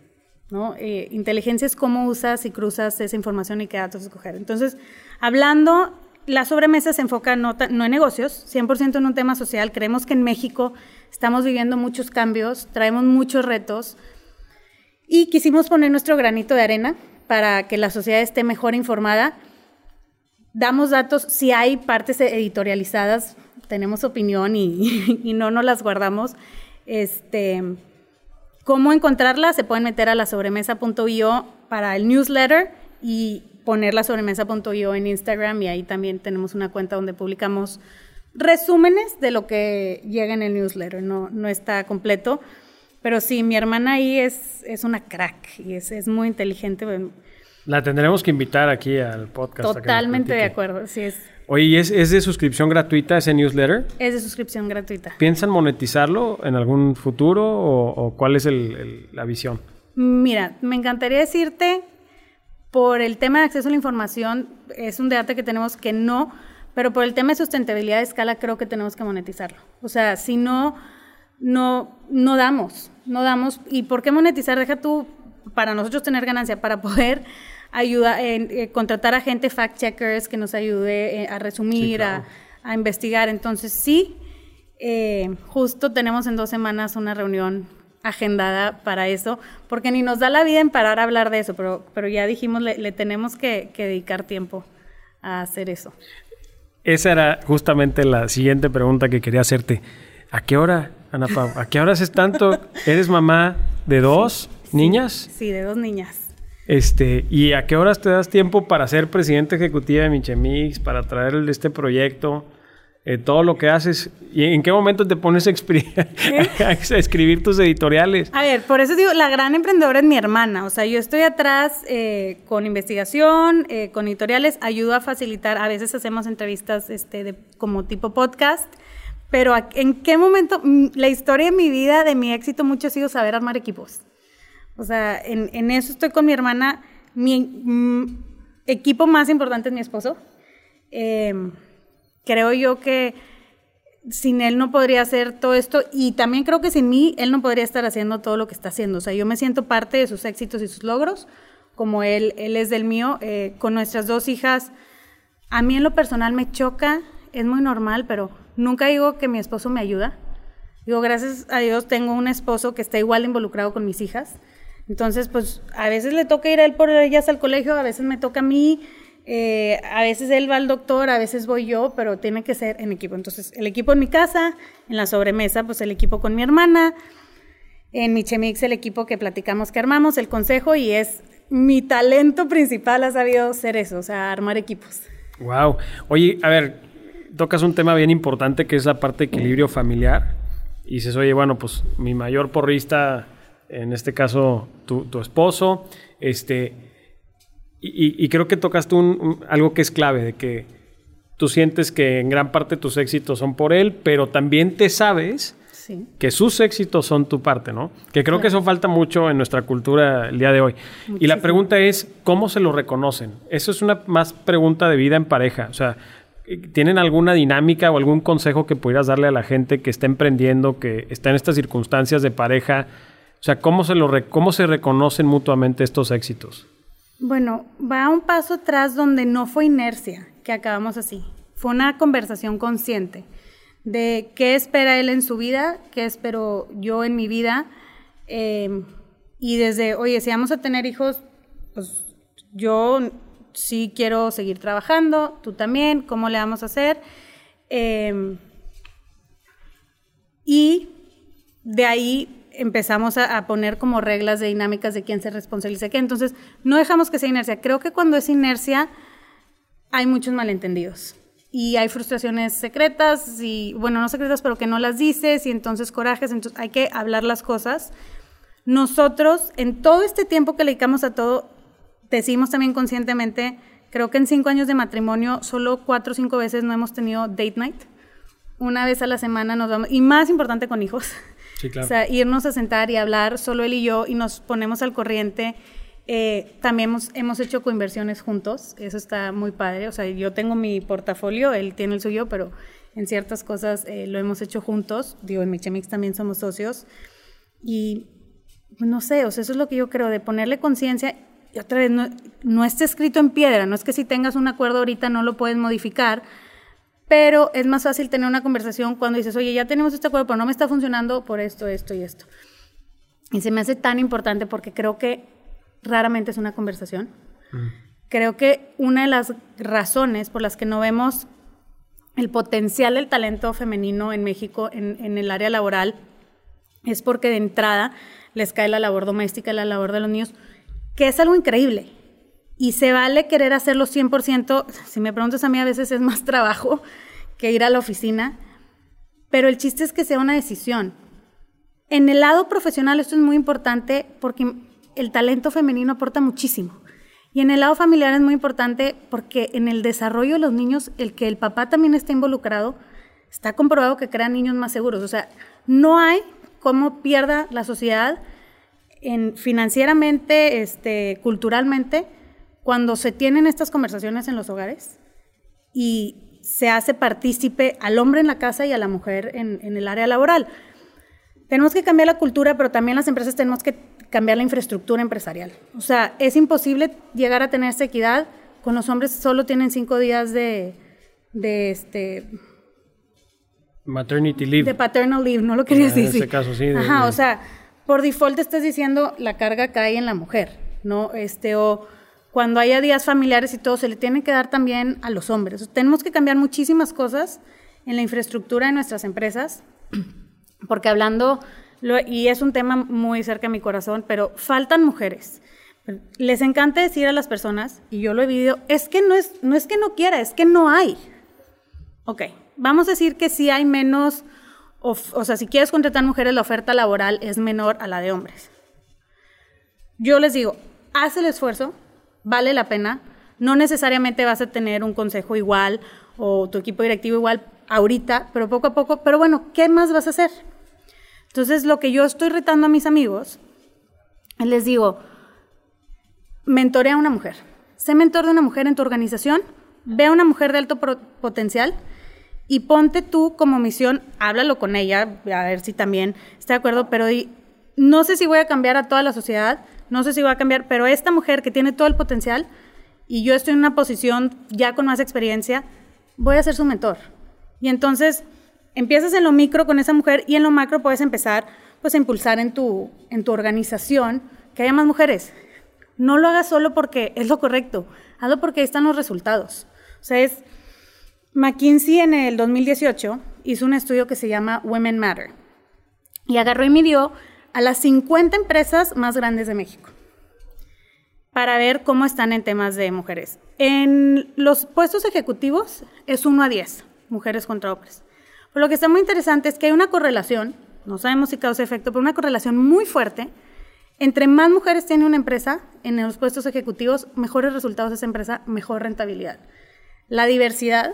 ¿No? Eh, inteligencia es cómo usas y cruzas esa información y qué datos escoger. Entonces, hablando, la sobremesa se enfoca no, en negocios, 100% en un tema social. Creemos que en México estamos viviendo muchos cambios, traemos muchos retos y quisimos poner nuestro granito de arena para que la sociedad esté mejor informada. Damos datos, si hay partes editorializadas, tenemos opinión y, no nos las guardamos. Este, ¿Cómo encontrarlas? Se pueden meter a la sobremesa.io para el newsletter y poner la sobremesa.io en Instagram y ahí también tenemos una cuenta donde publicamos resúmenes de lo que llega en el newsletter, no, no está completo. Pero sí, mi hermana ahí es, es una crack y es, es muy inteligente. La tendremos que invitar aquí al podcast. Totalmente de acuerdo, sí es. Oye, ¿es, ¿es, de suscripción gratuita ese newsletter? Es de suscripción gratuita. ¿Piensan monetizarlo en algún futuro o, cuál es el, la visión? Mira, me encantaría decirte, por el tema de acceso a la información, es un debate que tenemos que no, pero por el tema de sustentabilidad de escala creo que tenemos que monetizarlo. O sea, si no, no, no damos no damos. ¿Y por qué monetizar? Deja tú para nosotros tener ganancia, para poder ayudar, en eh, contratar a gente fact-checkers que nos ayude eh, a resumir, a, investigar. Entonces, sí, eh, justo tenemos en dos semanas una reunión agendada para eso, porque ni nos da la vida en parar a hablar de eso, pero, pero ya dijimos, le, tenemos que, que dedicar tiempo a hacer eso. Esa era justamente la siguiente pregunta que quería hacerte. ¿A qué hora Ana Pau, ¿a qué hora haces tanto? ¿Eres mamá de dos niñas? Sí, de dos niñas. Este, ¿y a qué horas te das tiempo para ser presidenta ejecutiva de Michemix, para traer este proyecto? Eh, todo lo que haces. ¿Y en qué momento te pones a, escribir tus editoriales? A ver, por eso digo, la gran emprendedora es mi hermana. O sea, yo estoy atrás eh, con investigación, eh, con editoriales, ayudo a facilitar. A veces hacemos entrevistas este, de, como tipo podcast. Pero ¿en qué momento? Mm, la historia de mi vida, de mi éxito, mucho ha sido saber armar equipos. O sea, en, eso estoy con mi hermana. Mi mm, equipo más importante es mi esposo. Em, creo yo que sin él no podría hacer todo esto y también creo que sin mí él no podría estar haciendo todo lo que está haciendo. O sea, yo me siento parte de sus éxitos y sus logros, como él, él es del mío. Eh, con nuestras dos hijas, a mí en lo personal me choca, es muy normal, pero Nunca digo que mi esposo me ayuda. Digo, gracias a Dios tengo un esposo que está igual involucrado con mis hijas. Entonces, pues a veces le toca ir a él por ellas al colegio, a veces me toca a mí. Eh, a veces él va al doctor, a veces voy yo, pero tiene que ser en equipo. Entonces, el equipo en mi casa, en la sobremesa, pues el equipo con mi hermana, en mi Chemix el equipo que platicamos que armamos, el consejo, y es mi talento principal ha sabido ser eso, o sea, armar equipos. Wow. Oye, a ver, tocas un tema bien importante que es la parte de equilibrio familiar. Y dices, oye, bueno, pues mi mayor porrista, en este caso tu, tu esposo, este, y, creo que tocaste un, algo que es clave, de que tú sientes que en gran parte tus éxitos son por él, pero también te sabes que sus éxitos son tu parte, ¿no? Que creo que eso falta mucho en nuestra cultura el día de hoy. Y la pregunta es, ¿cómo se lo reconocen? Eso es una más pregunta de vida en pareja. O sea, ¿tienen alguna dinámica o algún consejo que pudieras darle a la gente que está emprendiendo, que está en estas circunstancias de pareja? O sea, ¿cómo se, lo cómo se reconocen mutuamente estos éxitos? Bueno, va un paso atrás donde no fue inercia que acabamos así. Fue una conversación consciente de qué espera él en su vida, qué espero yo en mi vida. Em, y desde, oye, si vamos a tener hijos, pues yo sí quiero seguir trabajando, tú también, ¿cómo le vamos a hacer? Em, y de ahí empezamos a, poner como reglas de dinámicas de quién se responsabiliza qué. Entonces, no dejamos que sea inercia. Creo que cuando es inercia hay muchos malentendidos y hay frustraciones secretas y, bueno, no secretas, pero que no las dices y entonces corajes. Entonces, hay que hablar las cosas. Nosotros, en todo este tiempo que le dedicamos a todo, decimos también conscientemente, creo que en cinco años de matrimonio, solo cuatro o cinco veces no hemos tenido date night. Una vez a la semana nos vamos, y más importante con hijos. O sea, irnos a sentar y hablar solo él y yo y nos ponemos al corriente. Eh, también hemos, hemos hecho coinversiones juntos, eso está muy padre. O sea, yo tengo mi portafolio, él tiene el suyo, pero en ciertas cosas eh, lo hemos hecho juntos. Digo, en Michemix también somos socios. Y no sé, o sea, eso es lo que yo creo, de ponerle conciencia. Y otra vez, no, no está escrito en piedra, no es que si tengas un acuerdo ahorita no lo puedes modificar, pero es más fácil tener una conversación cuando dices, oye, ya tenemos este acuerdo, pero no me está funcionando por esto, esto y esto. Y se me hace tan importante porque creo que raramente es una conversación. Mm. Creo que una de las razones por las que no vemos el potencial del talento femenino en México en, en el área laboral es porque de entrada les cae la labor doméstica, la labor de los niños, que es algo increíble y se vale querer hacerlo 100%, si me preguntas a mí a veces es más trabajo que ir a la oficina, pero el chiste es que sea una decisión. En el lado profesional esto es muy importante porque el talento femenino aporta muchísimo. Y en el lado familiar es muy importante porque en el desarrollo de los niños, el que el papá también esté involucrado, está comprobado que crea niños más seguros. O sea, no hay cómo pierda la sociedad en, financieramente, este, culturalmente, cuando se tienen estas conversaciones en los hogares y se hace partícipe al hombre en la casa y a la mujer en, el área laboral. Tenemos que cambiar la cultura, pero también las empresas tenemos que cambiar la infraestructura empresarial. O sea, es imposible llegar a tener esta equidad con los hombres solo tienen cinco días de, de este maternity leave. De paternal leave, no lo quería decir. En ese caso, sí. Ajá, o sea, por default estás diciendo la carga cae en la mujer, ¿no? Este, o cuando haya días familiares y todo, se le tiene que dar también a los hombres. Tenemos que cambiar muchísimas cosas en la infraestructura de nuestras empresas, porque hablando, y es un tema muy cerca de mi corazón, pero faltan mujeres. Les encanta decir a las personas, y yo lo he vivido, es que no es, no es que no quiera, es que no hay. Ok, vamos a decir que sí hay menos, o, o sea, si quieres contratar mujeres, la oferta laboral es menor a la de hombres. Yo les digo, haz el esfuerzo, vale la pena. No necesariamente vas a tener un consejo igual o tu equipo directivo igual ahorita, pero poco a poco. Pero bueno, ¿qué más vas a hacer? Entonces, lo que yo estoy retando a mis amigos, les digo, mentorea a una mujer. Sé mentor de una mujer en tu organización, ve a una mujer de alto potencial y ponte tú como misión, háblalo con ella, a ver si también está de acuerdo, pero no sé si voy a cambiar a toda la sociedad, no sé si va a cambiar, pero esta mujer que tiene todo el potencial y yo estoy en una posición ya con más experiencia, voy a ser su mentor. Y entonces empiezas en lo micro con esa mujer y en lo macro puedes empezar pues a impulsar en tu, en tu organización que haya más mujeres. No lo hagas solo porque es lo correcto, hazlo porque ahí están los resultados. O sea, es McKinsey en el 2018 hizo un estudio que se llama Women Matter y agarró y midió a las 50 empresas más grandes de México para ver cómo están en temas de mujeres. En los puestos ejecutivos es 1 a 10, mujeres contra hombres. Pero lo que está muy interesante es que hay una correlación, no sabemos si causa efecto, pero una correlación muy fuerte entre más mujeres tiene una empresa en los puestos ejecutivos, mejores resultados de esa empresa, mejor rentabilidad. La diversidad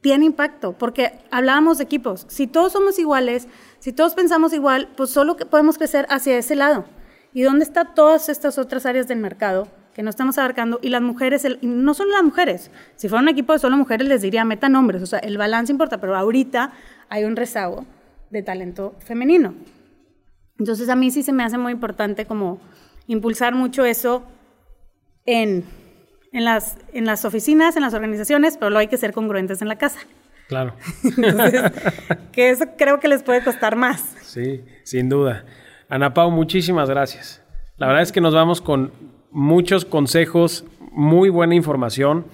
tiene impacto, porque hablábamos de equipos. Si todos somos iguales, si todos pensamos igual, pues solo podemos crecer hacia ese lado. ¿Y dónde están todas estas otras áreas del mercado que no estamos abarcando? Y las mujeres, no solo las mujeres, si fuera un equipo de solo mujeres les diría metan hombres, o sea, el balance importa, pero ahorita hay un rezago de talento femenino. Entonces a mí sí se me hace muy importante como impulsar mucho eso en en las, en las oficinas, en las organizaciones, pero lo hay que ser congruentes en la casa. Claro. Entonces, que eso creo que les puede costar más. Sí, sin duda. Ana Pau, muchísimas gracias. La verdad es que nos vamos con muchos consejos, muy buena información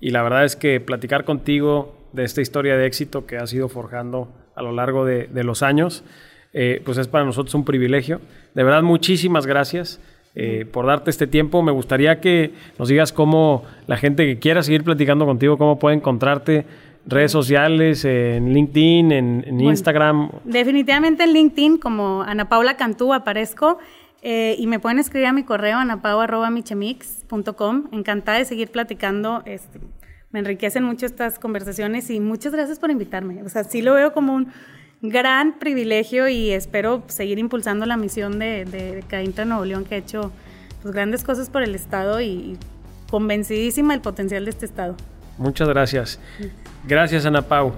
y la verdad es que platicar contigo de esta historia de éxito que has ido forjando a lo largo de, los años, eh, pues es para nosotros un privilegio. De verdad, muchísimas gracias. Eh, por darte este tiempo. Me gustaría que nos digas cómo la gente que quiera seguir platicando contigo, cómo puede encontrarte redes sociales, en LinkedIn, en, Instagram. Definitivamente en LinkedIn como Ana Paula Cantú aparezco eh, y me pueden escribir a mi correo anapau.michemix.com. Encantada de seguir platicando. Este, me enriquecen mucho estas conversaciones y muchas gracias por invitarme. O sea, sí lo veo como un gran privilegio y espero seguir impulsando la misión de, de, de Nuevo León, que ha hecho pues, grandes cosas por el Estado y, convencidísima del potencial de este Estado. Muchas gracias. Gracias, Ana Pau.